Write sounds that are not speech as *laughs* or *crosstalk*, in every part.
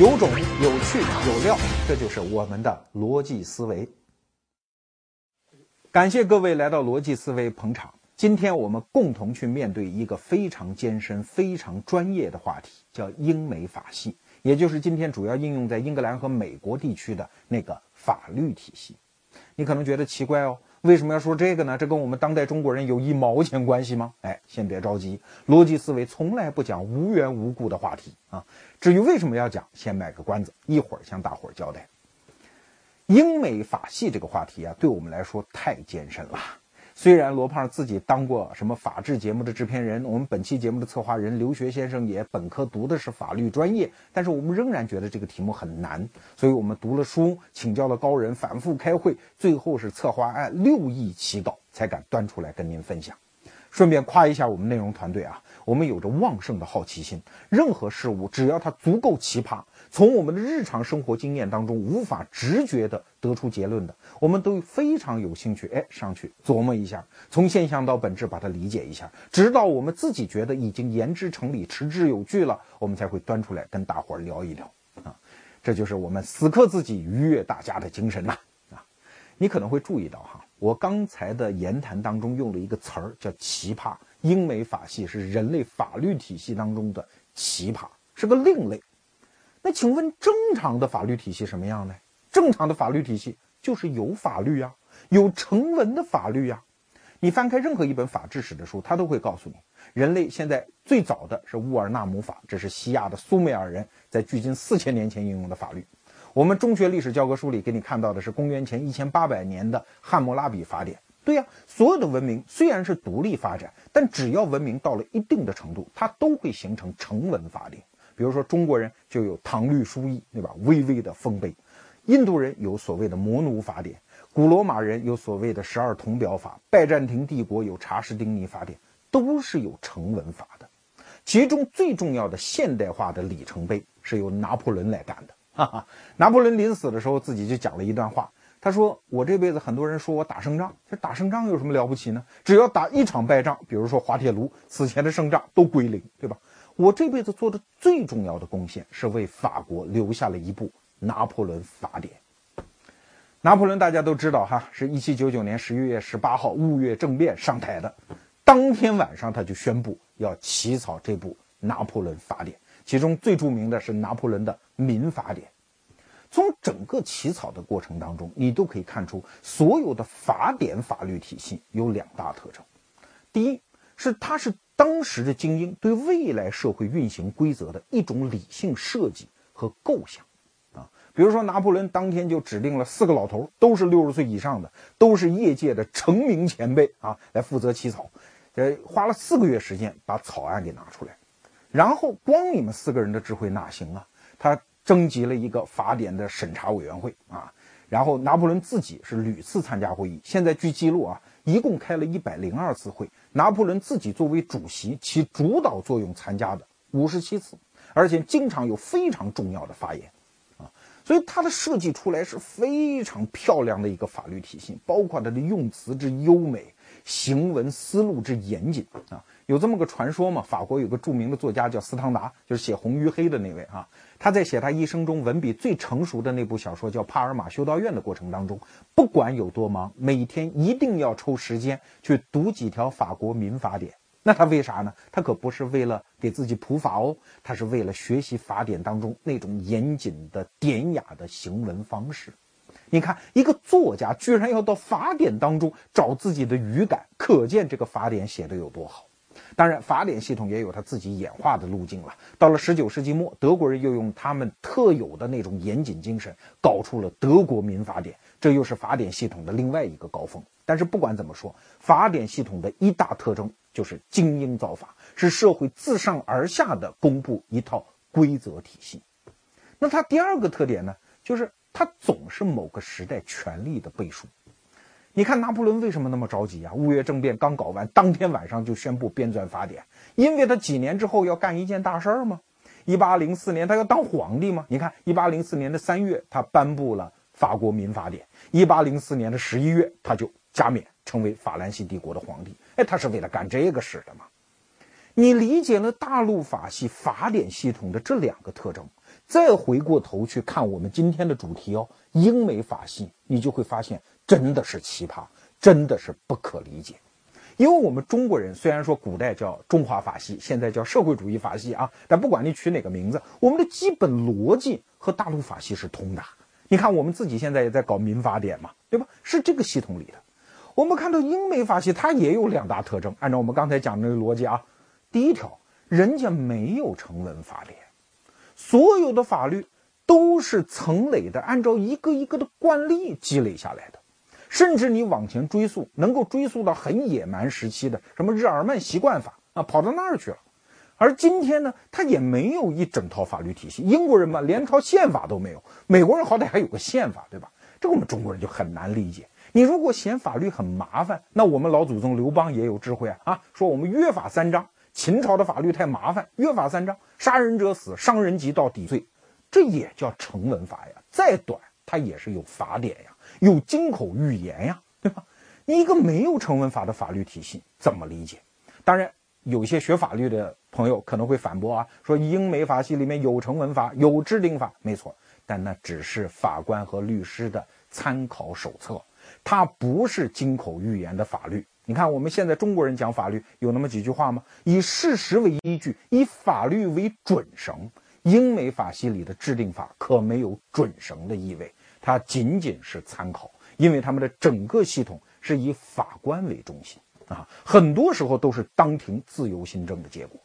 有种、有趣、有料，这就是我们的逻辑思维。感谢各位来到逻辑思维捧场。今天我们共同去面对一个非常艰深、非常专业的话题，叫英美法系，也就是今天主要应用在英格兰和美国地区的那个法律体系。你可能觉得奇怪哦。为什么要说这个呢？这跟我们当代中国人有一毛钱关系吗？哎，先别着急，逻辑思维从来不讲无缘无故的话题啊。至于为什么要讲，先卖个关子，一会儿向大伙儿交代。英美法系这个话题啊，对我们来说太艰深了。虽然罗胖自己当过什么法制节目的制片人，我们本期节目的策划人刘学先生也本科读的是法律专业，但是我们仍然觉得这个题目很难，所以我们读了书，请教了高人，反复开会，最后是策划案六亿起稿，才敢端出来跟您分享。顺便夸一下我们内容团队啊，我们有着旺盛的好奇心，任何事物只要它足够奇葩。从我们的日常生活经验当中无法直觉的得出结论的，我们都非常有兴趣，哎，上去琢磨一下，从现象到本质把它理解一下，直到我们自己觉得已经言之成理、持之有据了，我们才会端出来跟大伙儿聊一聊啊。这就是我们死磕自己、愉悦大家的精神呐啊！你可能会注意到哈，我刚才的言谈当中用了一个词儿叫“奇葩”，英美法系是人类法律体系当中的奇葩，是个另类。那请问正常的法律体系什么样呢？正常的法律体系就是有法律呀，有成文的法律呀。你翻开任何一本法制史的书，他都会告诉你，人类现在最早的是乌尔纳姆法，这是西亚的苏美尔人在距今四千年前应用的法律。我们中学历史教科书里给你看到的是公元前一千八百年的汉谟拉比法典。对呀，所有的文明虽然是独立发展，但只要文明到了一定的程度，它都会形成成文法典。比如说，中国人就有《唐律疏议》，对吧？巍巍的丰碑。印度人有所谓的《摩奴法典》，古罗马人有所谓的《十二铜表法》，拜占庭帝国有《查士丁尼法典》，都是有成文法的。其中最重要的现代化的里程碑是由拿破仑来干的。哈哈，拿破仑临死的时候自己就讲了一段话，他说：“我这辈子很多人说我打胜仗，这打胜仗有什么了不起呢？只要打一场败仗，比如说滑铁卢，此前的胜仗都归零，对吧？”我这辈子做的最重要的贡献是为法国留下了一部《拿破仑法典》。拿破仑大家都知道哈，是一七九九年十一月十八号雾月政变上台的，当天晚上他就宣布要起草这部《拿破仑法典》，其中最著名的是拿破仑的《民法典》。从整个起草的过程当中，你都可以看出，所有的法典法律体系有两大特征：第一是它是。当时的精英对未来社会运行规则的一种理性设计和构想，啊，比如说拿破仑当天就指定了四个老头，都是六十岁以上的，都是业界的成名前辈啊，来负责起草，呃，花了四个月时间把草案给拿出来，然后光你们四个人的智慧哪行啊？他征集了一个法典的审查委员会啊，然后拿破仑自己是屡次参加会议，现在据记录啊。一共开了一百零二次会，拿破仑自己作为主席，起主导作用参加的五十七次，而且经常有非常重要的发言，啊，所以他的设计出来是非常漂亮的一个法律体系，包括他的用词之优美，行文思路之严谨啊。有这么个传说嘛？法国有个著名的作家叫斯汤达，就是写《红与黑》的那位啊。他在写他一生中文笔最成熟的那部小说叫《帕尔马修道院》的过程当中，不管有多忙，每天一定要抽时间去读几条法国民法典。那他为啥呢？他可不是为了给自己普法哦，他是为了学习法典当中那种严谨的、典雅的行文方式。你看，一个作家居然要到法典当中找自己的语感，可见这个法典写的有多好。当然，法典系统也有它自己演化的路径了。到了十九世纪末，德国人又用他们特有的那种严谨精神，搞出了德国民法典，这又是法典系统的另外一个高峰。但是不管怎么说，法典系统的一大特征就是精英造法，是社会自上而下的公布一套规则体系。那它第二个特点呢，就是它总是某个时代权力的背书。你看拿破仑为什么那么着急啊？五月政变刚搞完，当天晚上就宣布编纂法典，因为他几年之后要干一件大事儿吗？一八零四年他要当皇帝吗？你看，一八零四年的三月，他颁布了法国民法典；一八零四年的十一月，他就加冕成为法兰西帝国的皇帝。哎，他是为了干这个事的吗？你理解了大陆法系法典系统的这两个特征，再回过头去看我们今天的主题哦，英美法系，你就会发现真的是奇葩，真的是不可理解。因为我们中国人虽然说古代叫中华法系，现在叫社会主义法系啊，但不管你取哪个名字，我们的基本逻辑和大陆法系是通的。你看我们自己现在也在搞民法典嘛，对吧？是这个系统里的。我们看到英美法系，它也有两大特征。按照我们刚才讲的那个逻辑啊，第一条，人家没有成文法典，所有的法律都是层累的，按照一个一个的惯例积累下来的。甚至你往前追溯，能够追溯到很野蛮时期的什么日耳曼习惯法啊，跑到那儿去了。而今天呢，他也没有一整套法律体系。英国人嘛，连套宪法都没有；美国人好歹还有个宪法，对吧？这个我们中国人就很难理解。你如果嫌法律很麻烦，那我们老祖宗刘邦也有智慧啊啊，说我们约法三章。秦朝的法律太麻烦，约法三章，杀人者死，伤人及到底罪，这也叫成文法呀。再短，它也是有法典呀。有金口玉言呀，对吧？你一个没有成文法的法律体系怎么理解？当然，有些学法律的朋友可能会反驳啊，说英美法系里面有成文法，有制定法，没错，但那只是法官和律师的参考手册，它不是金口玉言的法律。你看我们现在中国人讲法律有那么几句话吗？以事实为依据，以法律为准绳。英美法系里的制定法可没有准绳的意味。它仅仅是参考，因为他们的整个系统是以法官为中心啊，很多时候都是当庭自由新政的结果。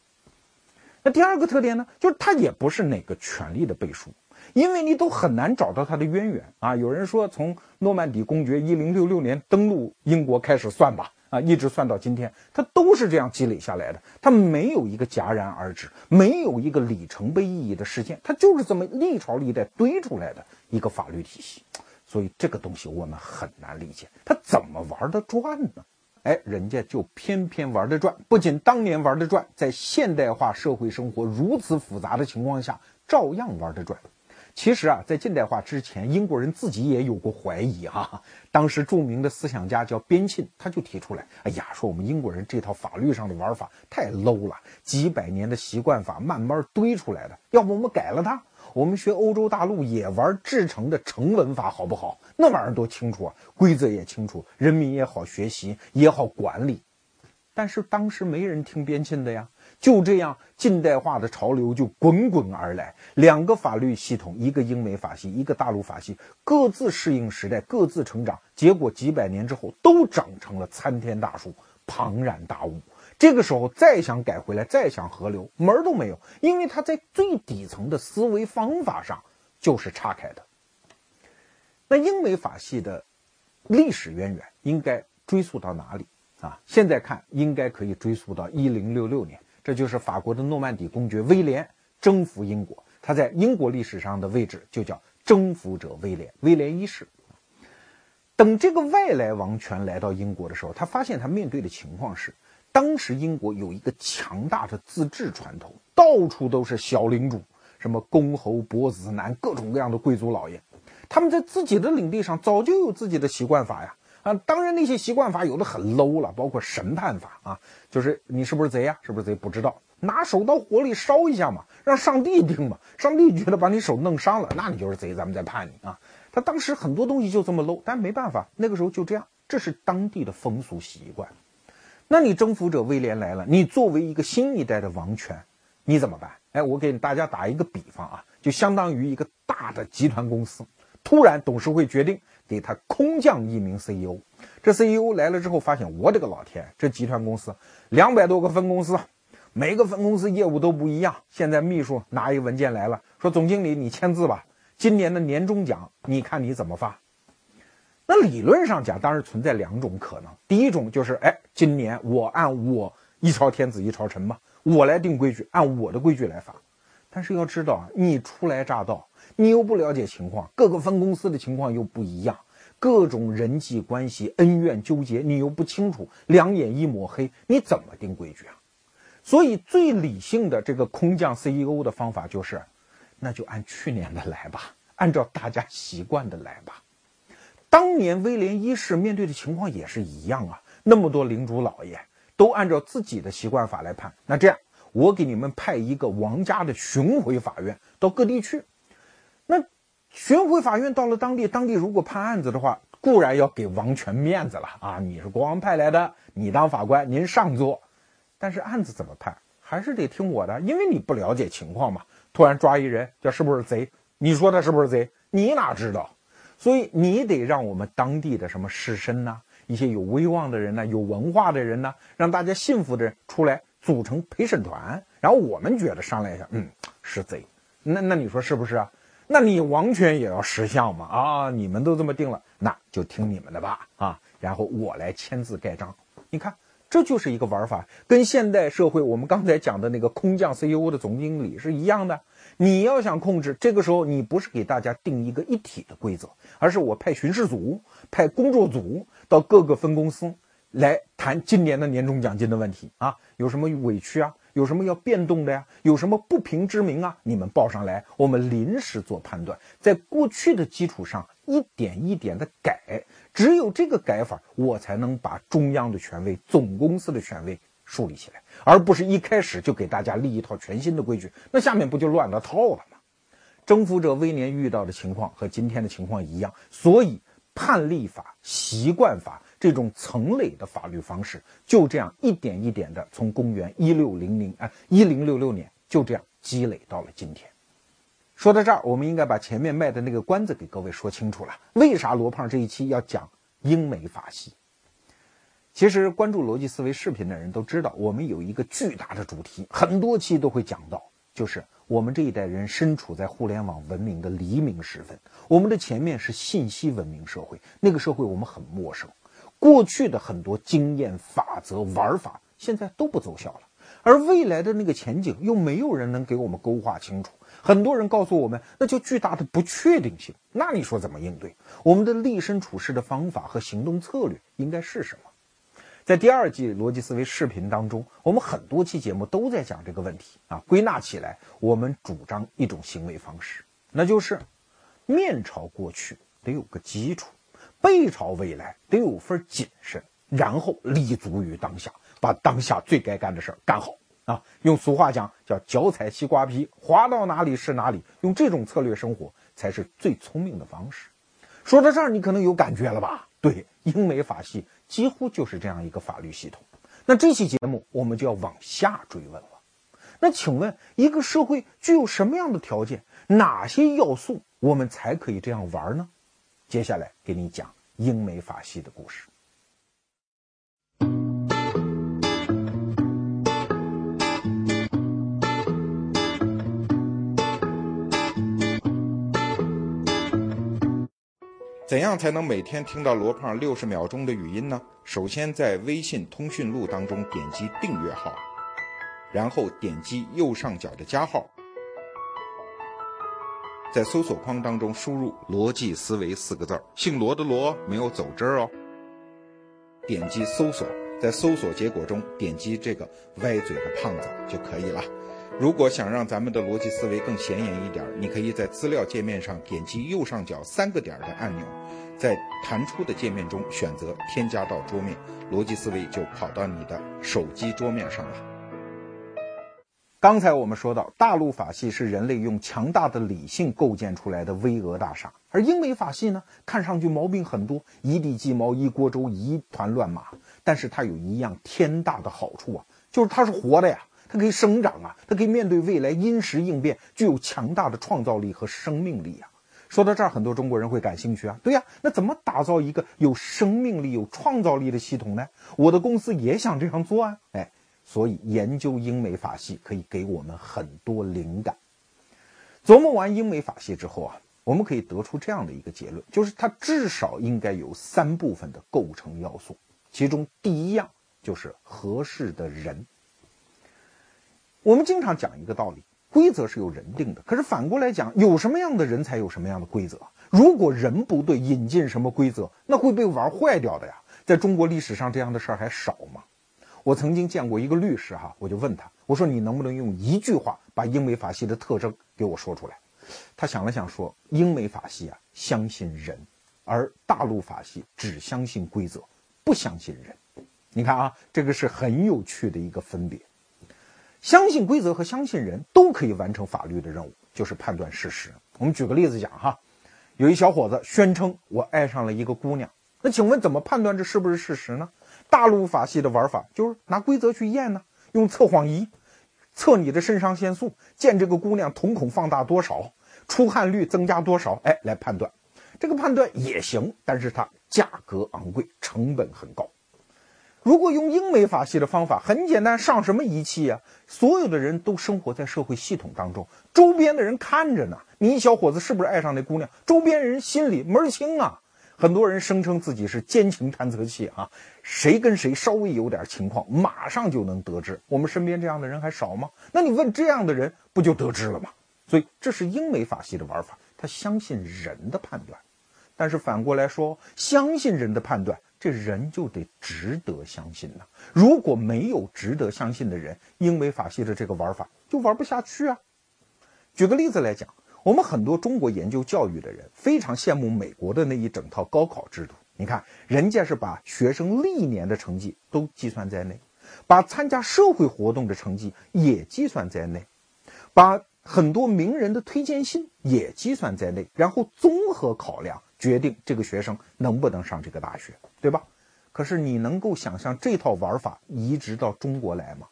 那第二个特点呢，就是它也不是哪个权力的背书，因为你都很难找到它的渊源啊。有人说，从诺曼底公爵一零六六年登陆英国开始算吧，啊，一直算到今天，它都是这样积累下来的。它没有一个戛然而止，没有一个里程碑意义的事件，它就是这么历朝历代堆出来的。一个法律体系，所以这个东西我们很难理解，他怎么玩得转呢？哎，人家就偏偏玩得转，不仅当年玩得转，在现代化社会生活如此复杂的情况下，照样玩得转。其实啊，在近代化之前，英国人自己也有过怀疑哈。当时著名的思想家叫边沁，他就提出来：哎呀，说我们英国人这套法律上的玩法太 low 了，几百年的习惯法慢慢堆出来的，要不我们改了它。我们学欧洲大陆也玩制成的成文法好不好？那玩意儿多清楚啊，规则也清楚，人民也好学习，也好管理。但是当时没人听边沁的呀，就这样近代化的潮流就滚滚而来。两个法律系统，一个英美法系，一个大陆法系，各自适应时代，各自成长，结果几百年之后都长成了参天大树，庞然大物。这个时候再想改回来，再想合流，门儿都没有，因为他在最底层的思维方法上就是岔开的。那英美法系的历史渊源应该追溯到哪里啊？现在看应该可以追溯到一零六六年，这就是法国的诺曼底公爵威廉征服英国，他在英国历史上的位置就叫征服者威廉，威廉一世。等这个外来王权来到英国的时候，他发现他面对的情况是。当时英国有一个强大的自治传统，到处都是小领主，什么公侯伯子男，各种各样的贵族老爷，他们在自己的领地上早就有自己的习惯法呀。啊，当然那些习惯法有的很 low 了，包括审判法啊，就是你是不是贼呀？是不是贼？不知道，拿手到火里烧一下嘛，让上帝定嘛。上帝觉得把你手弄伤了，那你就是贼，咱们再判你啊。他当时很多东西就这么 low，但没办法，那个时候就这样，这是当地的风俗习惯。那你征服者威廉来了，你作为一个新一代的王权，你怎么办？哎，我给大家打一个比方啊，就相当于一个大的集团公司，突然董事会决定给他空降一名 CEO。这 CEO 来了之后，发现我的个老天，这集团公司两百多个分公司，每个分公司业务都不一样。现在秘书拿一个文件来了，说总经理你签字吧，今年的年终奖你看你怎么发？那理论上讲，当然存在两种可能。第一种就是，哎，今年我按我一朝天子一朝臣嘛，我来定规矩，按我的规矩来发。但是要知道啊，你初来乍到，你又不了解情况，各个分公司的情况又不一样，各种人际关系恩怨纠结你又不清楚，两眼一抹黑，你怎么定规矩啊？所以最理性的这个空降 CEO 的方法就是，那就按去年的来吧，按照大家习惯的来吧。当年威廉一世面对的情况也是一样啊，那么多领主老爷都按照自己的习惯法来判。那这样，我给你们派一个王家的巡回法院到各地去那巡回法院到了当地，当地如果判案子的话，固然要给王权面子了啊！你是国王派来的，你当法官，您上座。但是案子怎么判，还是得听我的，因为你不了解情况嘛。突然抓一人，这是不是贼？你说他是不是贼？你哪知道？所以你得让我们当地的什么士绅呐，一些有威望的人呐，有文化的人呐，让大家信服的人出来组成陪审团，然后我们觉得商量一下，嗯，是贼。那那你说是不是啊？那你王权也要识相嘛？啊，你们都这么定了，那就听你们的吧啊！然后我来签字盖章。你看，这就是一个玩法，跟现代社会我们刚才讲的那个空降 CEO 的总经理是一样的。你要想控制，这个时候你不是给大家定一个一体的规则，而是我派巡视组、派工作组到各个分公司来谈今年的年终奖金的问题啊，有什么委屈啊？有什么要变动的呀？有什么不平之鸣啊？你们报上来，我们临时做判断，在过去的基础上一点一点的改，只有这个改法，我才能把中央的权威、总公司的权威树立起来，而不是一开始就给大家立一套全新的规矩，那下面不就乱了套了吗？征服者威廉遇到的情况和今天的情况一样，所以判例法、习惯法。这种层累的法律方式，就这样一点一点的从公元一六零零啊一零六六年就这样积累到了今天。说到这儿，我们应该把前面卖的那个关子给各位说清楚了。为啥罗胖这一期要讲英美法系？其实关注逻辑思维视频的人都知道，我们有一个巨大的主题，很多期都会讲到，就是我们这一代人身处在互联网文明的黎明时分，我们的前面是信息文明社会，那个社会我们很陌生。过去的很多经验、法则、玩法，现在都不奏效了，而未来的那个前景又没有人能给我们勾画清楚。很多人告诉我们，那叫巨大的不确定性。那你说怎么应对？我们的立身处世的方法和行动策略应该是什么？在第二季逻辑思维视频当中，我们很多期节目都在讲这个问题啊。归纳起来，我们主张一种行为方式，那就是面朝过去得有个基础。背朝未来得有份谨慎，然后立足于当下，把当下最该干的事儿干好啊！用俗话讲叫“脚踩西瓜皮，滑到哪里是哪里”。用这种策略生活才是最聪明的方式。说到这儿，你可能有感觉了吧？对，英美法系几乎就是这样一个法律系统。那这期节目我们就要往下追问了。那请问，一个社会具有什么样的条件？哪些要素我们才可以这样玩呢？接下来给你讲英美法系的故事。怎样才能每天听到罗胖六十秒钟的语音呢？首先在微信通讯录当中点击订阅号，然后点击右上角的加号。在搜索框当中输入“逻辑思维”四个字儿，姓罗的罗没有走之哦。点击搜索，在搜索结果中点击这个歪嘴的胖子就可以了。如果想让咱们的逻辑思维更显眼一点，你可以在资料界面上点击右上角三个点的按钮，在弹出的界面中选择添加到桌面，逻辑思维就跑到你的手机桌面上了。刚才我们说到，大陆法系是人类用强大的理性构建出来的巍峨大厦，而英美法系呢，看上去毛病很多，一地鸡毛，一锅粥，一团乱麻。但是它有一样天大的好处啊，就是它是活的呀，它可以生长啊，它可以面对未来，因时应变，具有强大的创造力和生命力啊。说到这儿，很多中国人会感兴趣啊，对呀，那怎么打造一个有生命力、有创造力的系统呢？我的公司也想这样做啊，哎。所以，研究英美法系可以给我们很多灵感。琢磨完英美法系之后啊，我们可以得出这样的一个结论，就是它至少应该有三部分的构成要素。其中第一样就是合适的人。我们经常讲一个道理：规则是由人定的。可是反过来讲，有什么样的人才有什么样的规则。如果人不对，引进什么规则，那会被玩坏掉的呀。在中国历史上，这样的事儿还少吗？我曾经见过一个律师，哈，我就问他，我说你能不能用一句话把英美法系的特征给我说出来？他想了想说，英美法系啊，相信人，而大陆法系只相信规则，不相信人。你看啊，这个是很有趣的一个分别。相信规则和相信人都可以完成法律的任务，就是判断事实。我们举个例子讲哈，有一小伙子宣称我爱上了一个姑娘，那请问怎么判断这是不是事实呢？大陆法系的玩法就是拿规则去验呢，用测谎仪测你的肾上腺素，见这个姑娘瞳孔放大多少，出汗率增加多少，哎，来判断。这个判断也行，但是它价格昂贵，成本很高。如果用英美法系的方法，很简单，上什么仪器啊？所有的人都生活在社会系统当中，周边的人看着呢。你小伙子是不是爱上那姑娘？周边人心里门儿清啊。很多人声称自己是奸情探测器啊，谁跟谁稍微有点情况，马上就能得知。我们身边这样的人还少吗？那你问这样的人，不就得知了吗？所以这是英美法系的玩法，他相信人的判断。但是反过来说，相信人的判断。这人就得值得相信呐！如果没有值得相信的人，英美法系的这个玩法就玩不下去啊。举个例子来讲，我们很多中国研究教育的人非常羡慕美国的那一整套高考制度。你看，人家是把学生历年的成绩都计算在内，把参加社会活动的成绩也计算在内，把很多名人的推荐信也计算在内，然后综合考量。决定这个学生能不能上这个大学，对吧？可是你能够想象这套玩法移植到中国来吗？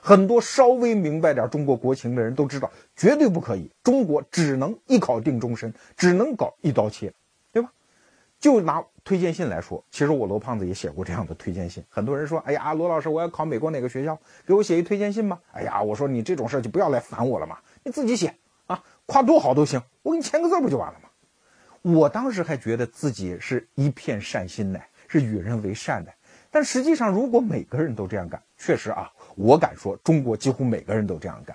很多稍微明白点中国国情的人都知道，绝对不可以。中国只能一考定终身，只能搞一刀切，对吧？就拿推荐信来说，其实我罗胖子也写过这样的推荐信。很多人说：“哎呀，罗老师，我要考美国哪个学校？给我写一推荐信吧。”哎呀，我说你这种事就不要来烦我了嘛，你自己写啊，夸多好都行，我给你签个字不就完了吗？我当时还觉得自己是一片善心呢，是与人为善的。但实际上，如果每个人都这样干，确实啊，我敢说，中国几乎每个人都这样干，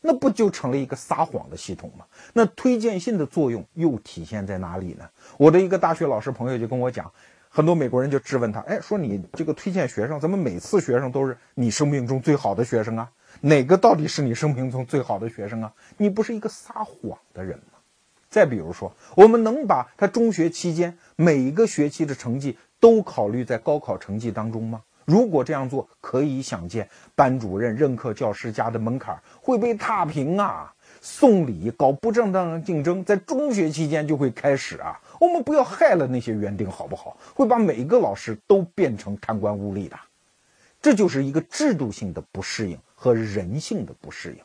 那不就成了一个撒谎的系统吗？那推荐信的作用又体现在哪里呢？我的一个大学老师朋友就跟我讲，很多美国人就质问他，哎，说你这个推荐学生，怎么每次学生都是你生命中最好的学生啊？哪个到底是你生命中最好的学生啊？你不是一个撒谎的人吗？再比如说，我们能把他中学期间每一个学期的成绩都考虑在高考成绩当中吗？如果这样做，可以想见班主任任课教师家的门槛会被踏平啊！送礼搞不正当竞争，在中学期间就会开始啊！我们不要害了那些园丁好不好？会把每一个老师都变成贪官污吏的，这就是一个制度性的不适应和人性的不适应。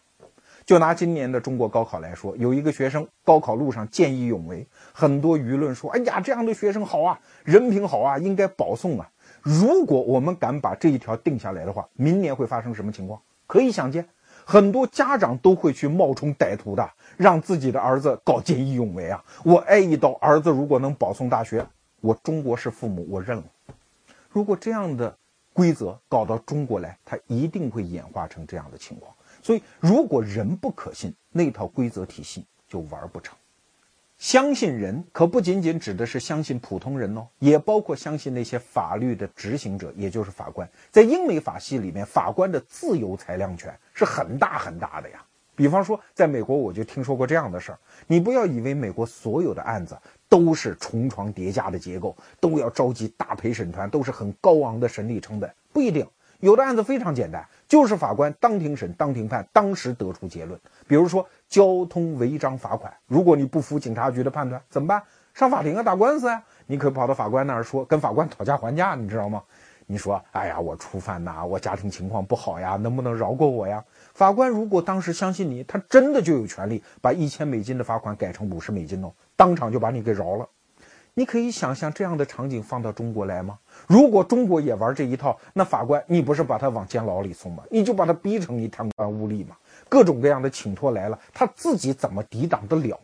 就拿今年的中国高考来说，有一个学生高考路上见义勇为，很多舆论说：“哎呀，这样的学生好啊，人品好啊，应该保送啊。”如果我们敢把这一条定下来的话，明年会发生什么情况？可以想见，很多家长都会去冒充歹徒的，让自己的儿子搞见义勇为啊！我挨一刀，儿子如果能保送大学，我中国式父母我认了。如果这样的规则搞到中国来，它一定会演化成这样的情况。所以，如果人不可信，那套规则体系就玩不成。相信人可不仅仅指的是相信普通人哦，也包括相信那些法律的执行者，也就是法官。在英美法系里面，法官的自由裁量权是很大很大的呀。比方说，在美国，我就听说过这样的事儿：你不要以为美国所有的案子都是重床叠加的结构，都要召集大陪审团，都是很高昂的审理成本，不一定。有的案子非常简单，就是法官当庭审、当庭判，当时得出结论。比如说交通违章罚款，如果你不服警察局的判断，怎么办？上法庭啊，打官司啊！你可以跑到法官那儿说，跟法官讨价还价，你知道吗？你说，哎呀，我初犯呐，我家庭情况不好呀，能不能饶过我呀？法官如果当时相信你，他真的就有权利把一千美金的罚款改成五十美金哦，当场就把你给饶了。你可以想象这样的场景放到中国来吗？如果中国也玩这一套，那法官你不是把他往监牢里送吗？你就把他逼成一贪官污吏吗？各种各样的请托来了，他自己怎么抵挡得了？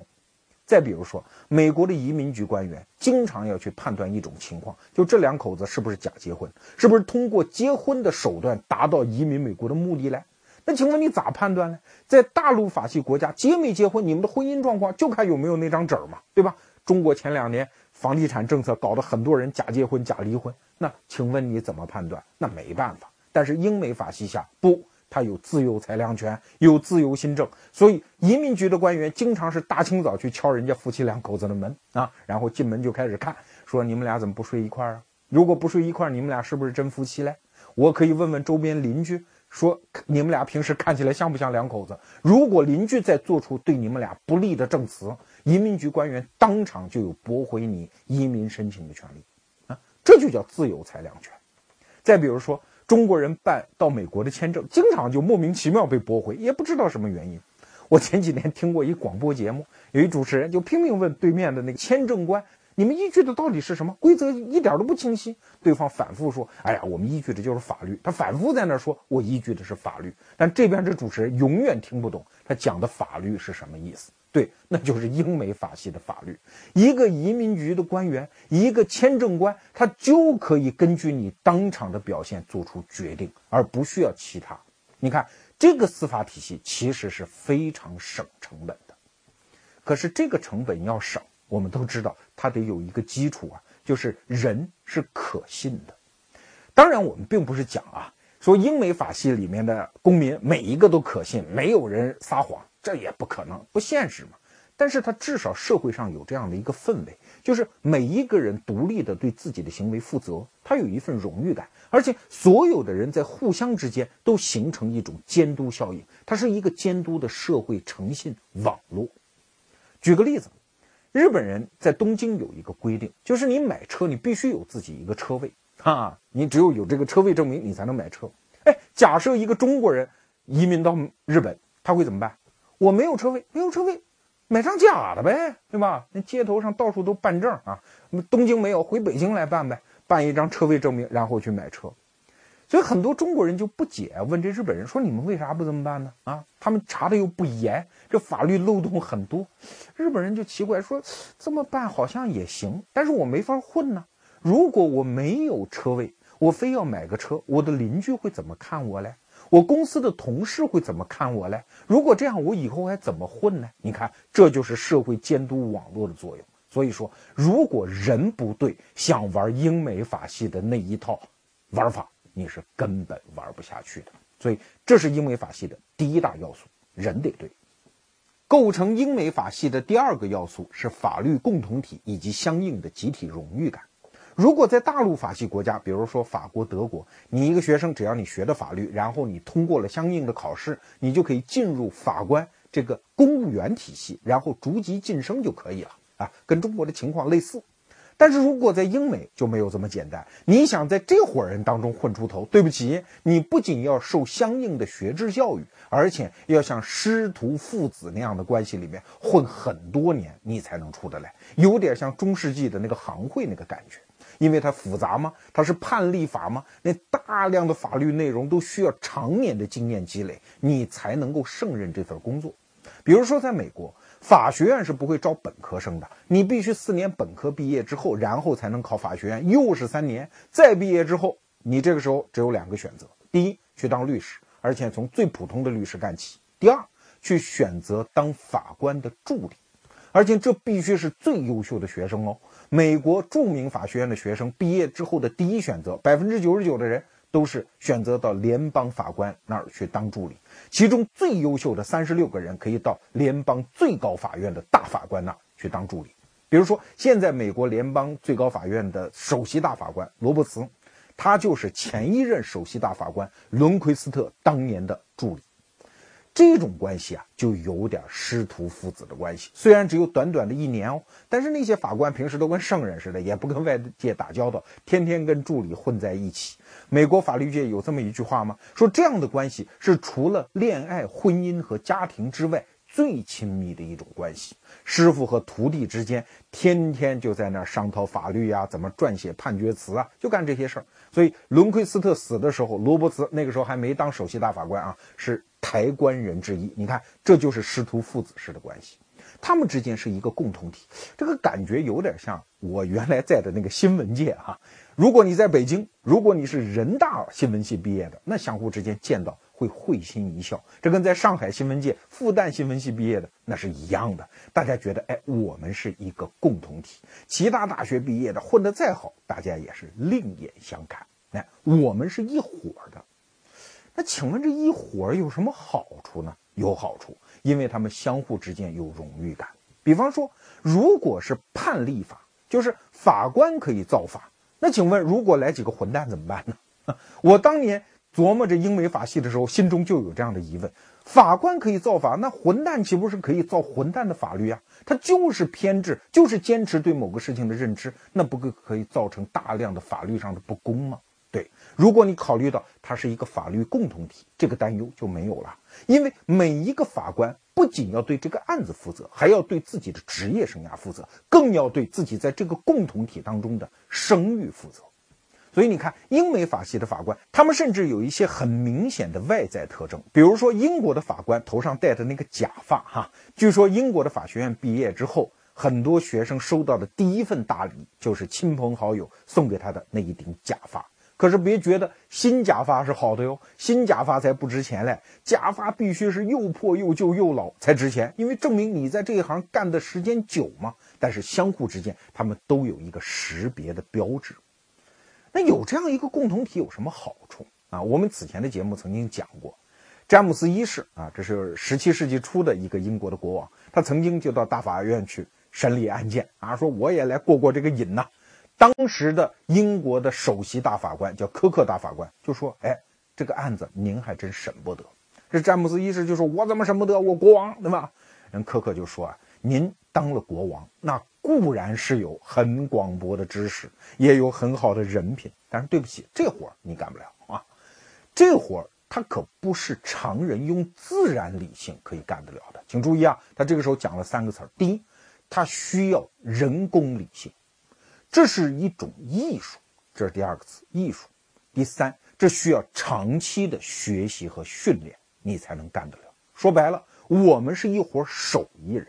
再比如说，美国的移民局官员经常要去判断一种情况，就这两口子是不是假结婚，是不是通过结婚的手段达到移民美国的目的来？那请问你咋判断呢？在大陆法系国家，结没结婚，你们的婚姻状况就看有没有那张纸嘛，对吧？中国前两年。房地产政策搞得很多人假结婚、假离婚，那请问你怎么判断？那没办法。但是英美法系下不，他有自由裁量权，有自由新政，所以移民局的官员经常是大清早去敲人家夫妻两口子的门啊，然后进门就开始看，说你们俩怎么不睡一块儿啊？如果不睡一块儿，你们俩是不是真夫妻嘞？我可以问问周边邻居，说你们俩平时看起来像不像两口子？如果邻居再做出对你们俩不利的证词，移民局官员当场就有驳回你移民申请的权利，啊，这就叫自由裁量权。再比如说，中国人办到美国的签证，经常就莫名其妙被驳回，也不知道什么原因。我前几年听过一广播节目，有一主持人就拼命问对面的那个签证官。你们依据的到底是什么规则？一点都不清晰。对方反复说：“哎呀，我们依据的就是法律。”他反复在那说：“我依据的是法律。”但这边这主持人永远听不懂他讲的法律是什么意思。对，那就是英美法系的法律。一个移民局的官员，一个签证官，他就可以根据你当场的表现做出决定，而不需要其他。你看，这个司法体系其实是非常省成本的。可是这个成本要省。我们都知道，它得有一个基础啊，就是人是可信的。当然，我们并不是讲啊，说英美法系里面的公民每一个都可信，没有人撒谎，这也不可能，不现实嘛。但是，他至少社会上有这样的一个氛围，就是每一个人独立的对自己的行为负责，他有一份荣誉感，而且所有的人在互相之间都形成一种监督效应，它是一个监督的社会诚信网络。举个例子。日本人在东京有一个规定，就是你买车你必须有自己一个车位啊，你只有有这个车位证明，你才能买车。哎，假设一个中国人移民到日本，他会怎么办？我没有车位，没有车位，买张假的呗，对吧？那街头上到处都办证啊，东京没有，回北京来办呗，办一张车位证明，然后去买车。所以很多中国人就不解，问这日本人说：“你们为啥不这么办呢？”啊，他们查的又不严，这法律漏洞很多。日本人就奇怪说：“这么办好像也行，但是我没法混呢。如果我没有车位，我非要买个车，我的邻居会怎么看我嘞？我公司的同事会怎么看我嘞？如果这样，我以后还怎么混呢？你看，这就是社会监督网络的作用。所以说，如果人不对，想玩英美法系的那一套玩法。”你是根本玩不下去的，所以这是英美法系的第一大要素，人得对。构成英美法系的第二个要素是法律共同体以及相应的集体荣誉感。如果在大陆法系国家，比如说法国、德国，你一个学生只要你学的法律，然后你通过了相应的考试，你就可以进入法官这个公务员体系，然后逐级晋升就可以了啊，跟中国的情况类似。但是如果在英美就没有这么简单。你想在这伙人当中混出头，对不起，你不仅要受相应的学制教育，而且要像师徒父子那样的关系里面混很多年，你才能出得来。有点像中世纪的那个行会那个感觉，因为它复杂吗？它是判例法吗？那大量的法律内容都需要常年的经验积累，你才能够胜任这份工作。比如说在美国。法学院是不会招本科生的，你必须四年本科毕业之后，然后才能考法学院，又是三年。再毕业之后，你这个时候只有两个选择：第一，去当律师，而且从最普通的律师干起；第二，去选择当法官的助理，而且这必须是最优秀的学生哦。美国著名法学院的学生毕业之后的第一选择，百分之九十九的人都是选择到联邦法官那儿去当助理。其中最优秀的三十六个人可以到联邦最高法院的大法官那儿去当助理。比如说，现在美国联邦最高法院的首席大法官罗伯茨，他就是前一任首席大法官伦奎斯特当年的助理。这种关系啊，就有点师徒父子的关系。虽然只有短短的一年哦，但是那些法官平时都跟圣人似的，也不跟外界打交道，天天跟助理混在一起。美国法律界有这么一句话吗？说这样的关系是除了恋爱、婚姻和家庭之外最亲密的一种关系。师傅和徒弟之间天天就在那儿商讨法律呀，怎么撰写判决词啊，就干这些事儿。所以伦奎斯特死的时候，罗伯茨那个时候还没当首席大法官啊，是。抬棺人之一，你看，这就是师徒父子式的关系，他们之间是一个共同体，这个感觉有点像我原来在的那个新闻界哈。如果你在北京，如果你是人大新闻系毕业的，那相互之间见到会会心一笑，这跟在上海新闻界、复旦新闻系毕业的那是一样的，大家觉得哎，我们是一个共同体。其他大学毕业的混得再好，大家也是另眼相看，哎，我们是一伙的。那请问这一伙有什么好处呢？有好处，因为他们相互之间有荣誉感。比方说，如果是判例法，就是法官可以造法。那请问，如果来几个混蛋怎么办呢？*laughs* 我当年琢磨着英美法系的时候，心中就有这样的疑问：法官可以造法，那混蛋岂不是可以造混蛋的法律啊？他就是偏执，就是坚持对某个事情的认知，那不可可以造成大量的法律上的不公吗？对，如果你考虑到它是一个法律共同体，这个担忧就没有了。因为每一个法官不仅要对这个案子负责，还要对自己的职业生涯负责，更要对自己在这个共同体当中的声誉负责。所以你看，英美法系的法官，他们甚至有一些很明显的外在特征，比如说英国的法官头上戴的那个假发，哈，据说英国的法学院毕业之后，很多学生收到的第一份大礼就是亲朋好友送给他的那一顶假发。可是别觉得新假发是好的哟，新假发才不值钱嘞，假发必须是又破又旧又老才值钱，因为证明你在这一行干的时间久嘛。但是相互之间，他们都有一个识别的标志。那有这样一个共同体有什么好处啊？我们此前的节目曾经讲过，詹姆斯一世啊，这是十七世纪初的一个英国的国王，他曾经就到大法院去审理案件啊，说我也来过过这个瘾呐。当时的英国的首席大法官叫科克大法官，就说：“哎，这个案子您还真审不得。”这詹姆斯一世就说：“我怎么审不得？我国王对吧？”人科克就说：“啊，您当了国王，那……”固然是有很广博的知识，也有很好的人品，但是对不起，这活儿你干不了啊！这活儿他可不是常人用自然理性可以干得了的。请注意啊，他这个时候讲了三个词儿：第一，他需要人工理性，这是一种艺术；这是第二个词，艺术；第三，这需要长期的学习和训练，你才能干得了。说白了，我们是一伙手艺人。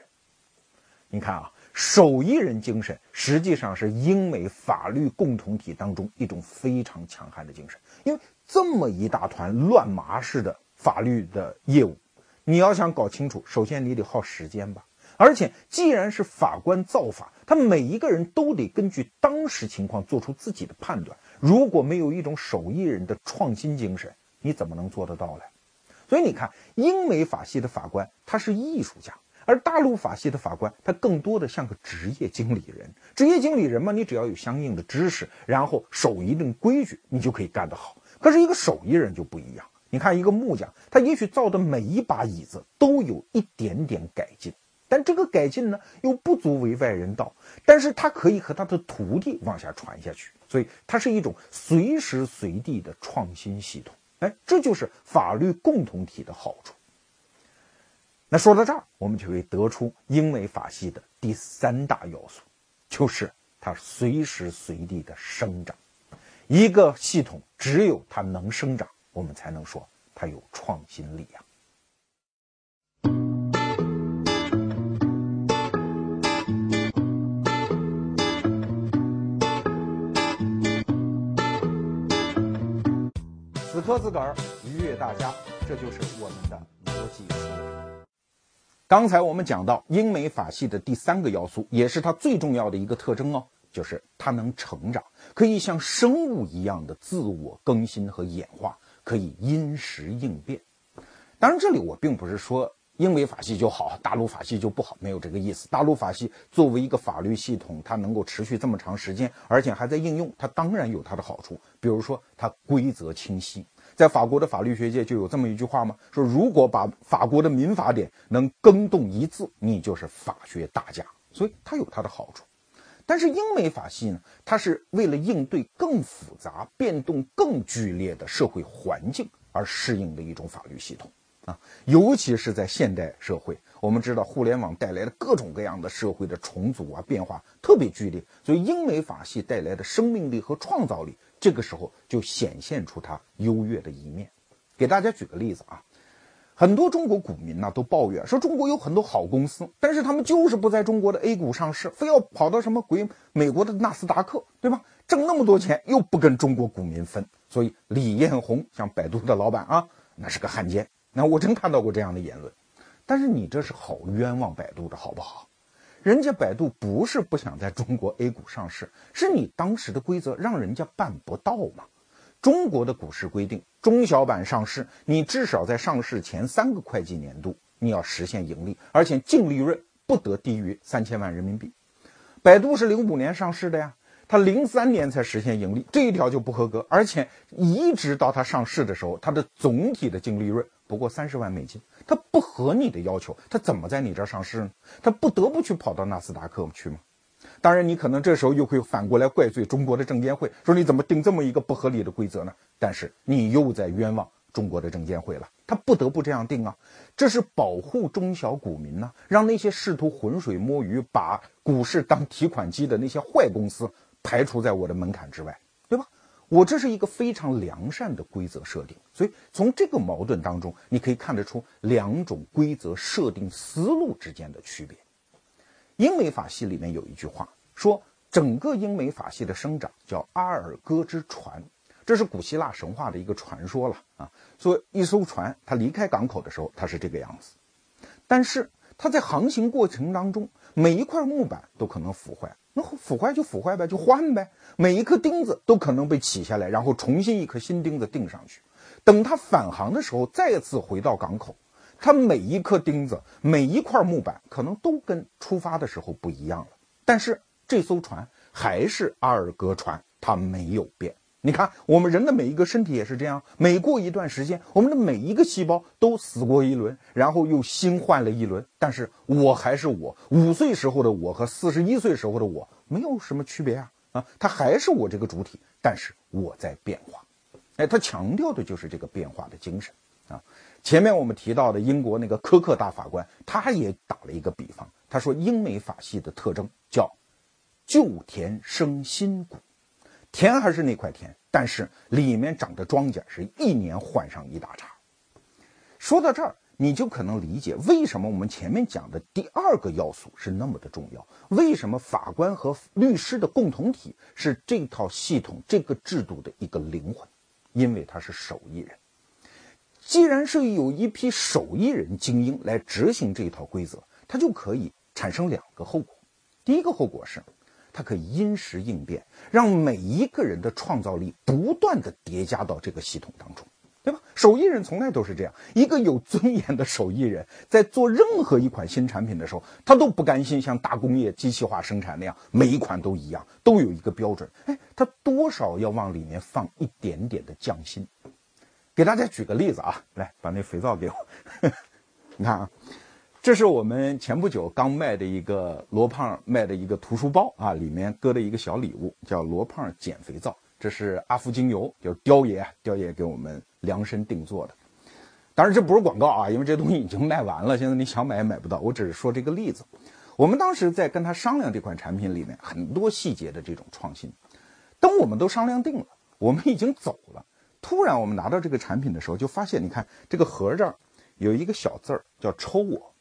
你看啊。手艺人精神实际上是英美法律共同体当中一种非常强悍的精神，因为这么一大团乱麻式的法律的业务，你要想搞清楚，首先你得耗时间吧。而且既然是法官造法，他每一个人都得根据当时情况做出自己的判断。如果没有一种手艺人的创新精神，你怎么能做得到呢？所以你看，英美法系的法官他是艺术家。而大陆法系的法官，他更多的像个职业经理人。职业经理人嘛，你只要有相应的知识，然后守一定规矩，你就可以干得好。可是，一个手艺人就不一样。你看，一个木匠，他也许造的每一把椅子都有一点点改进，但这个改进呢，又不足为外人道。但是他可以和他的徒弟往下传下去，所以它是一种随时随地的创新系统。哎，这就是法律共同体的好处。那说到这儿，我们就可以得出英美法系的第三大要素，就是它随时随地的生长。一个系统只有它能生长，我们才能说它有创新力啊。磕自个儿，愉悦大家，这就是我们的逻辑思维。刚才我们讲到英美法系的第三个要素，也是它最重要的一个特征哦，就是它能成长，可以像生物一样的自我更新和演化，可以因时应变。当然，这里我并不是说英美法系就好，大陆法系就不好，没有这个意思。大陆法系作为一个法律系统，它能够持续这么长时间，而且还在应用，它当然有它的好处，比如说它规则清晰。在法国的法律学界就有这么一句话吗？说如果把法国的民法典能更动一字，你就是法学大家。所以它有它的好处。但是英美法系呢，它是为了应对更复杂、变动更剧烈的社会环境而适应的一种法律系统啊。尤其是在现代社会，我们知道互联网带来的各种各样的社会的重组啊、变化特别剧烈，所以英美法系带来的生命力和创造力。这个时候就显现出它优越的一面。给大家举个例子啊，很多中国股民呢都抱怨说中国有很多好公司，但是他们就是不在中国的 A 股上市，非要跑到什么鬼美国的纳斯达克，对吧？挣那么多钱又不跟中国股民分，所以李彦宏像百度的老板啊，那是个汉奸。那我真看到过这样的言论，但是你这是好冤枉百度的好不好？人家百度不是不想在中国 A 股上市，是你当时的规则让人家办不到嘛？中国的股市规定，中小板上市，你至少在上市前三个会计年度你要实现盈利，而且净利润不得低于三千万人民币。百度是零五年上市的呀，它零三年才实现盈利，这一条就不合格，而且一直到它上市的时候，它的总体的净利润不过三十万美金，它不合你的要求，它怎么在你这儿上市呢？它不得不去跑到纳斯达克去吗？当然，你可能这时候又会反过来怪罪中国的证监会，说你怎么定这么一个不合理的规则呢？但是你又在冤枉中国的证监会了，他不得不这样定啊，这是保护中小股民呢，让那些试图浑水摸鱼、把股市当提款机的那些坏公司排除在我的门槛之外，对吧？我这是一个非常良善的规则设定，所以从这个矛盾当中，你可以看得出两种规则设定思路之间的区别。英美法系里面有一句话说，整个英美法系的生长叫阿尔戈之船，这是古希腊神话的一个传说了啊。说一艘船它离开港口的时候，它是这个样子，但是它在航行过程当中，每一块木板都可能腐坏，那腐坏就腐坏呗，就换呗。每一颗钉子都可能被起下来，然后重新一颗新钉子钉上去。等它返航的时候，再次回到港口。他每一颗钉子，每一块木板，可能都跟出发的时候不一样了。但是这艘船还是阿尔戈船，它没有变。你看，我们人的每一个身体也是这样，每过一段时间，我们的每一个细胞都死过一轮，然后又新换了一轮。但是我还是我，五岁时候的我和四十一岁时候的我没有什么区别啊啊，它还是我这个主体，但是我在变化。哎，他强调的就是这个变化的精神啊。前面我们提到的英国那个科克大法官，他也打了一个比方，他说英美法系的特征叫旧田生新谷，田还是那块田，但是里面长的庄稼是一年换上一大茬。说到这儿，你就可能理解为什么我们前面讲的第二个要素是那么的重要，为什么法官和律师的共同体是这套系统、这个制度的一个灵魂，因为他是手艺人。既然是有一批手艺人精英来执行这一套规则，它就可以产生两个后果。第一个后果是，它可以因时应变，让每一个人的创造力不断的叠加到这个系统当中，对吧？手艺人从来都是这样，一个有尊严的手艺人，在做任何一款新产品的时候，他都不甘心像大工业机器化生产那样，每一款都一样，都有一个标准。哎，他多少要往里面放一点点的匠心。给大家举个例子啊，来把那肥皂给我。*laughs* 你看啊，这是我们前不久刚卖的一个罗胖卖的一个图书包啊，里面搁的一个小礼物，叫罗胖减肥皂。这是阿芙精油，就是雕爷雕爷给我们量身定做的。当然这不是广告啊，因为这东西已经卖完了，现在你想买也买不到。我只是说这个例子。我们当时在跟他商量这款产品里面很多细节的这种创新。等我们都商量定了，我们已经走了。突然，我们拿到这个产品的时候，就发现，你看这个盒这儿有一个小字儿，叫“抽我”，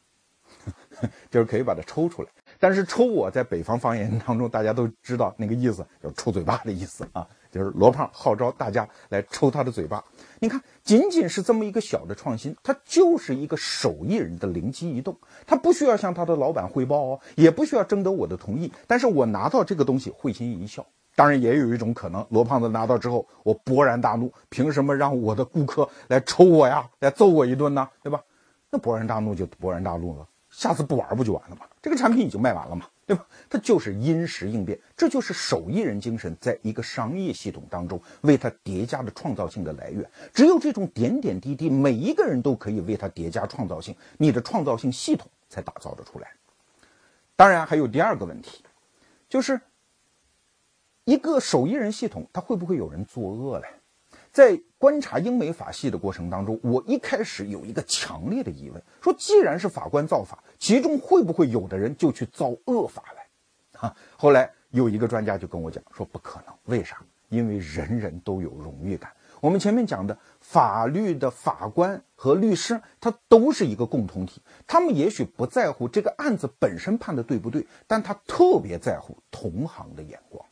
*laughs* 就是可以把它抽出来。但是“抽我”在北方方言当中，大家都知道那个意思，叫抽嘴巴的意思啊，就是罗胖号召大家来抽他的嘴巴。你看，仅仅是这么一个小的创新，它就是一个手艺人的灵机一动，他不需要向他的老板汇报哦，也不需要征得我的同意，但是我拿到这个东西，会心一笑。当然也有一种可能，罗胖子拿到之后，我勃然大怒，凭什么让我的顾客来抽我呀，来揍我一顿呢？对吧？那勃然大怒就勃然大怒了，下次不玩不就完了吗？这个产品已经卖完了嘛，对吧？它就是因时应变，这就是手艺人精神在一个商业系统当中为它叠加的创造性的来源。只有这种点点滴滴，每一个人都可以为它叠加创造性，你的创造性系统才打造得出来。当然还有第二个问题，就是。一个手艺人系统，它会不会有人作恶嘞？在观察英美法系的过程当中，我一开始有一个强烈的疑问：说既然是法官造法，其中会不会有的人就去造恶法来？啊，后来有一个专家就跟我讲说不可能，为啥？因为人人都有荣誉感。我们前面讲的法律的法官和律师，他都是一个共同体，他们也许不在乎这个案子本身判的对不对，但他特别在乎同行的眼光。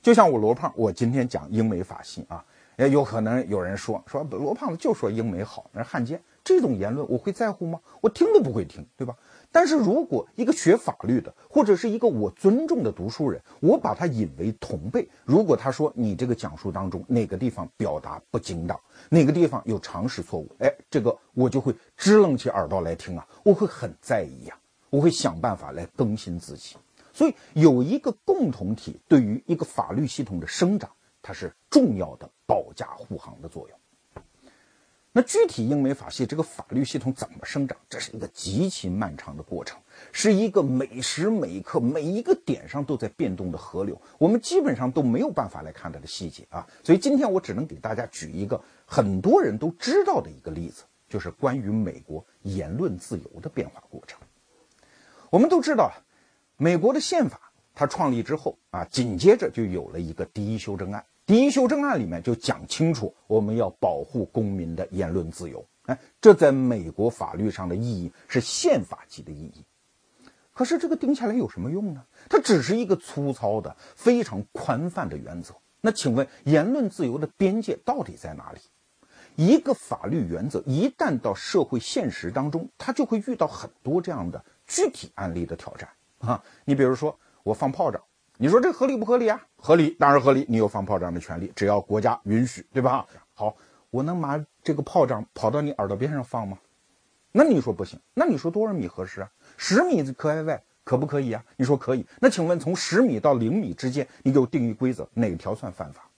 就像我罗胖，我今天讲英美法系啊，也有可能有人说说罗胖子就说英美好，那是汉奸。这种言论我会在乎吗？我听都不会听，对吧？但是如果一个学法律的，或者是一个我尊重的读书人，我把他引为同辈，如果他说你这个讲述当中哪个地方表达不精当，哪个地方有常识错误，哎，这个我就会支棱起耳朵来听啊，我会很在意呀，我会想办法来更新自己。所以有一个共同体，对于一个法律系统的生长，它是重要的保驾护航的作用。那具体英美法系这个法律系统怎么生长？这是一个极其漫长的过程，是一个每时每刻每一个点上都在变动的河流，我们基本上都没有办法来看它的细节啊。所以今天我只能给大家举一个很多人都知道的一个例子，就是关于美国言论自由的变化过程。我们都知道，美国的宪法它创立之后啊，紧接着就有了一个第一修正案。第一修正案里面就讲清楚，我们要保护公民的言论自由。哎，这在美国法律上的意义是宪法级的意义。可是这个定下来有什么用呢？它只是一个粗糙的、非常宽泛的原则。那请问，言论自由的边界到底在哪里？一个法律原则一旦到社会现实当中，它就会遇到很多这样的具体案例的挑战啊。你比如说，我放炮仗。你说这合理不合理啊？合理，当然合理。你有放炮仗的权利，只要国家允许，对吧？好，我能把这个炮仗跑到你耳朵边上放吗？那你说不行。那你说多少米合适啊？十米可以外可不可以啊？你说可以。那请问从十米到零米之间，你给我定义规则，哪条算犯法？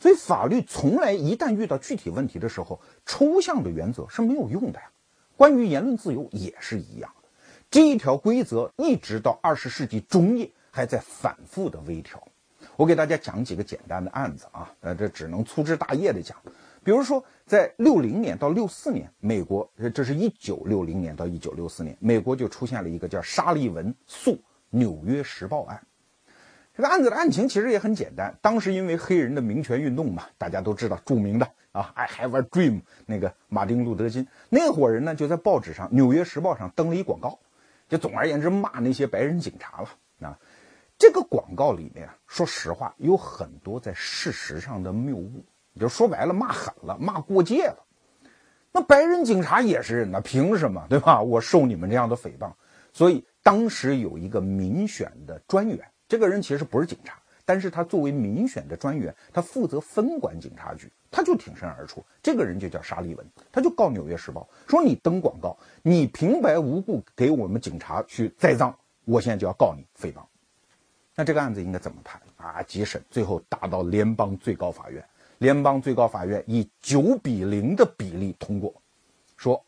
所以法律从来一旦遇到具体问题的时候，抽象的原则是没有用的呀。关于言论自由也是一样的，这一条规则一直到二十世纪中叶。还在反复的微调，我给大家讲几个简单的案子啊，呃，这只能粗枝大叶的讲。比如说，在六零年到六四年，美国，这是一九六零年到一九六四年，美国就出现了一个叫沙利文诉纽约时报案。这个案子的案情其实也很简单，当时因为黑人的民权运动嘛，大家都知道著名的啊，I have a dream，那个马丁路德金那伙人呢，就在报纸上《纽约时报》上登了一广告，就总而言之骂那些白人警察了啊。这个广告里面啊，说实话有很多在事实上的谬误，就说白了骂狠了，骂过界了。那白人警察也是人呐，凭什么对吧？我受你们这样的诽谤。所以当时有一个民选的专员，这个人其实不是警察，但是他作为民选的专员，他负责分管警察局，他就挺身而出。这个人就叫沙利文，他就告《纽约时报》说你登广告，你平白无故给我们警察去栽赃，我现在就要告你诽谤。那这个案子应该怎么判啊？急审，最后打到联邦最高法院，联邦最高法院以九比零的比例通过，说，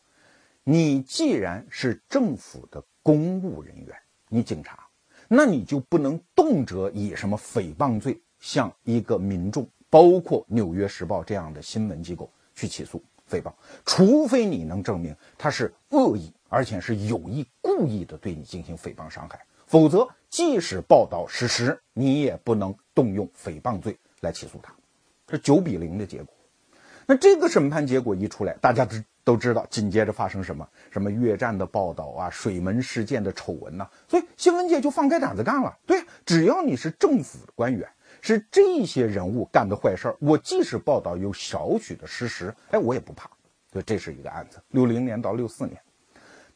你既然是政府的公务人员，你警察，那你就不能动辄以什么诽谤罪向一个民众，包括《纽约时报》这样的新闻机构去起诉诽谤，除非你能证明他是恶意，而且是有意故意的对你进行诽谤伤害。否则，即使报道事实，你也不能动用诽谤罪来起诉他。这九比零的结果。那这个审判结果一出来，大家知都知道，紧接着发生什么？什么越战的报道啊，水门事件的丑闻呐。所以新闻界就放开胆子干了。对，只要你是政府的官员，是这些人物干的坏事儿，我即使报道有少许的事实，哎，我也不怕。所以这是一个案子。六零年到六四年，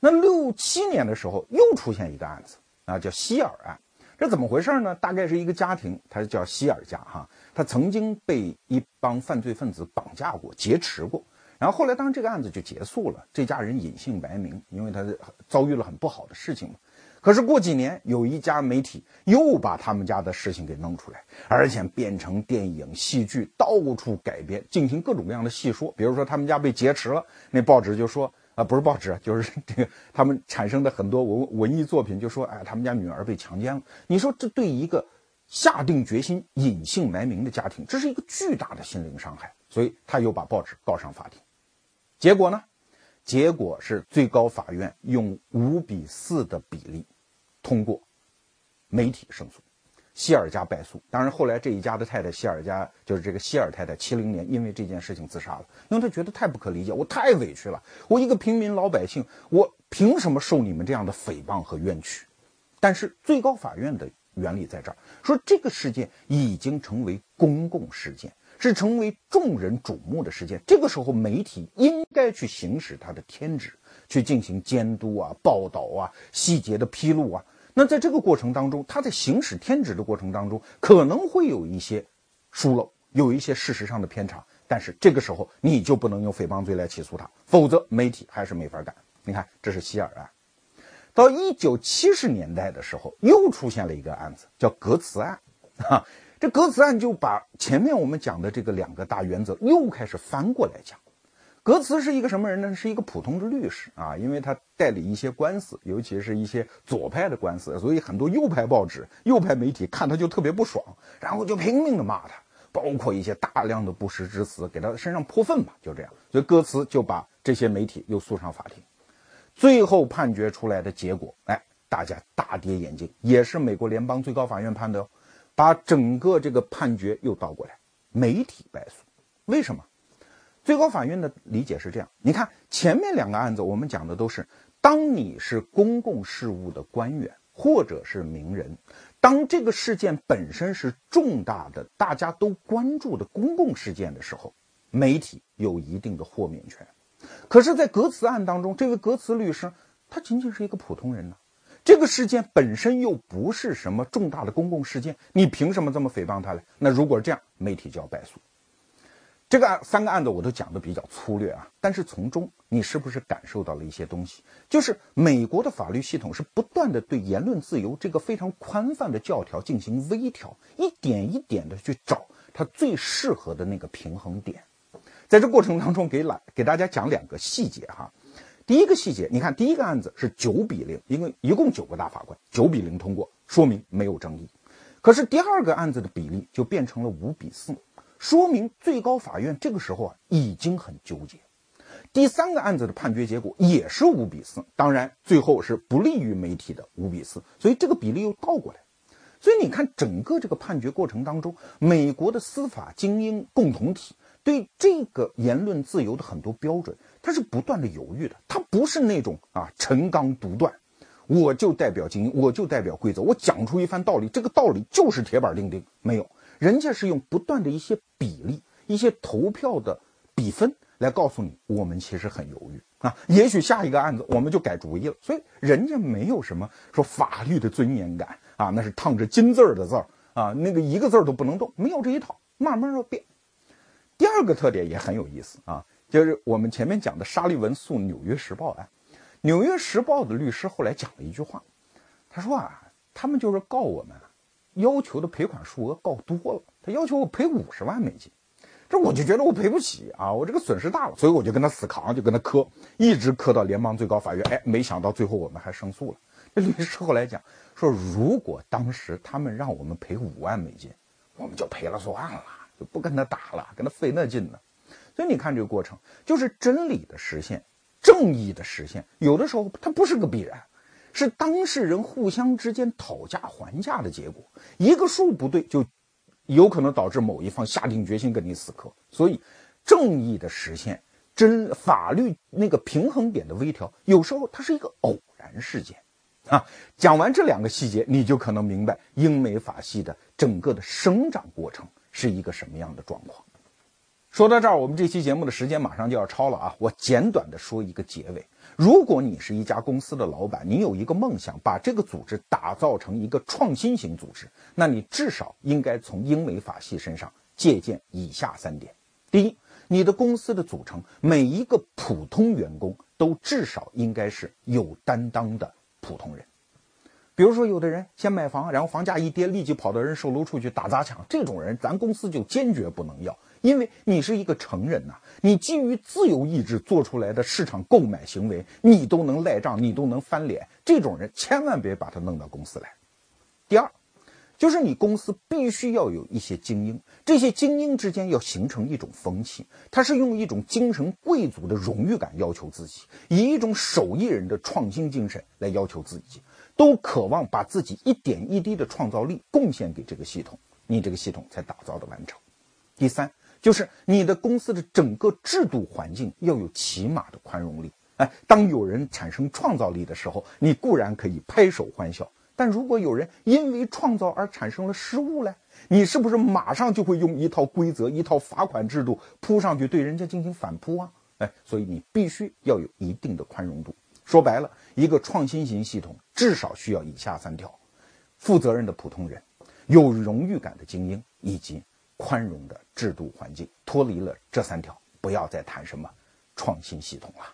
那六七年的时候又出现一个案子。啊，叫希尔案，这怎么回事呢？大概是一个家庭，他叫希尔家哈，他曾经被一帮犯罪分子绑架过、劫持过，然后后来当这个案子就结束了，这家人隐姓埋名，因为他遭遇了很不好的事情嘛。可是过几年，有一家媒体又把他们家的事情给弄出来，而且变成电影、戏剧，到处改编，进行各种各样的戏说。比如说他们家被劫持了，那报纸就说。啊，不是报纸，就是 *laughs* 这个他们产生的很多文文艺作品，就说，哎，他们家女儿被强奸了。你说这对一个下定决心隐姓埋名的家庭，这是一个巨大的心灵伤害。所以他又把报纸告上法庭。结果呢？结果是最高法院用五比四的比例通过媒体胜诉。希尔家败诉，当然后来这一家的太太希尔家就是这个希尔太太，七零年因为这件事情自杀了，因为她觉得太不可理解，我太委屈了，我一个平民老百姓，我凭什么受你们这样的诽谤和冤屈？但是最高法院的原理在这儿，说这个事件已经成为公共事件，是成为众人瞩目的事件，这个时候媒体应该去行使它的天职，去进行监督啊、报道啊、细节的披露啊。那在这个过程当中，他在行使天职的过程当中，可能会有一些疏漏，有一些事实上的偏差，但是这个时候你就不能用诽谤罪来起诉他，否则媒体还是没法干。你看，这是希尔案。到一九七十年代的时候，又出现了一个案子，叫格茨案。哈，这格茨案就把前面我们讲的这个两个大原则又开始翻过来讲。格茨是一个什么人呢？是一个普通的律师啊，因为他代理一些官司，尤其是一些左派的官司，所以很多右派报纸、右派媒体看他就特别不爽，然后就拼命的骂他，包括一些大量的不实之词，给他身上泼粪吧，就这样。所以歌茨就把这些媒体又诉上法庭，最后判决出来的结果，哎，大家大跌眼镜，也是美国联邦最高法院判的哟，把整个这个判决又倒过来，媒体败诉，为什么？最高法院的理解是这样：你看前面两个案子，我们讲的都是，当你是公共事务的官员或者是名人，当这个事件本身是重大的、大家都关注的公共事件的时候，媒体有一定的豁免权。可是，在格茨案当中，这位格茨律师他仅仅是一个普通人呢，这个事件本身又不是什么重大的公共事件，你凭什么这么诽谤他呢？那如果这样，媒体就要败诉。这个案三个案子我都讲的比较粗略啊，但是从中你是不是感受到了一些东西？就是美国的法律系统是不断的对言论自由这个非常宽泛的教条进行微调，一点一点的去找它最适合的那个平衡点。在这过程当中，给来给大家讲两个细节哈。第一个细节，你看第一个案子是九比零，因为一共九个大法官，九比零通过，说明没有争议。可是第二个案子的比例就变成了五比四。说明最高法院这个时候啊已经很纠结。第三个案子的判决结果也是五比四，当然最后是不利于媒体的五比四，所以这个比例又倒过来。所以你看整个这个判决过程当中，美国的司法精英共同体对这个言论自由的很多标准，它是不断的犹豫的，它不是那种啊陈刚独断，我就代表精英，我就代表规则，我讲出一番道理，这个道理就是铁板钉钉，没有。人家是用不断的一些比例、一些投票的比分来告诉你，我们其实很犹豫啊。也许下一个案子我们就改主意了。所以人家没有什么说法律的尊严感啊，那是烫着金字儿的字儿啊，那个一个字儿都不能动，没有这一套，慢慢要变。第二个特点也很有意思啊，就是我们前面讲的沙利文诉《纽约时报》案，《纽约时报》的律师后来讲了一句话，他说啊，他们就是告我们。要求的赔款数额告多了，他要求我赔五十万美金，这我就觉得我赔不起啊，我这个损失大了，所以我就跟他死扛，就跟他磕，一直磕到联邦最高法院。哎，没想到最后我们还胜诉了。这律师后来讲说，如果当时他们让我们赔五万美金，我们就赔了算了，就不跟他打了，跟他费那劲呢。所以你看这个过程，就是真理的实现，正义的实现，有的时候它不是个必然。是当事人互相之间讨价还价的结果，一个数不对，就有可能导致某一方下定决心跟你死磕。所以，正义的实现，真法律那个平衡点的微调，有时候它是一个偶然事件，啊。讲完这两个细节，你就可能明白英美法系的整个的生长过程是一个什么样的状况。说到这儿，我们这期节目的时间马上就要超了啊！我简短的说一个结尾。如果你是一家公司的老板，你有一个梦想，把这个组织打造成一个创新型组织，那你至少应该从英美法系身上借鉴以下三点：第一，你的公司的组成，每一个普通员工都至少应该是有担当的普通人。比如说，有的人先买房，然后房价一跌，立即跑到人售楼处去打砸抢，这种人咱公司就坚决不能要。因为你是一个成人呐，你基于自由意志做出来的市场购买行为，你都能赖账，你都能翻脸，这种人千万别把他弄到公司来。第二，就是你公司必须要有一些精英，这些精英之间要形成一种风气，他是用一种精神贵族的荣誉感要求自己，以一种手艺人的创新精神来要求自己，都渴望把自己一点一滴的创造力贡献给这个系统，你这个系统才打造的完成。第三。就是你的公司的整个制度环境要有起码的宽容力。哎，当有人产生创造力的时候，你固然可以拍手欢笑；但如果有人因为创造而产生了失误呢？你是不是马上就会用一套规则、一套罚款制度扑上去对人家进行反扑啊？哎，所以你必须要有一定的宽容度。说白了，一个创新型系统至少需要以下三条：负责任的普通人，有荣誉感的精英，以及。宽容的制度环境，脱离了这三条，不要再谈什么创新系统了。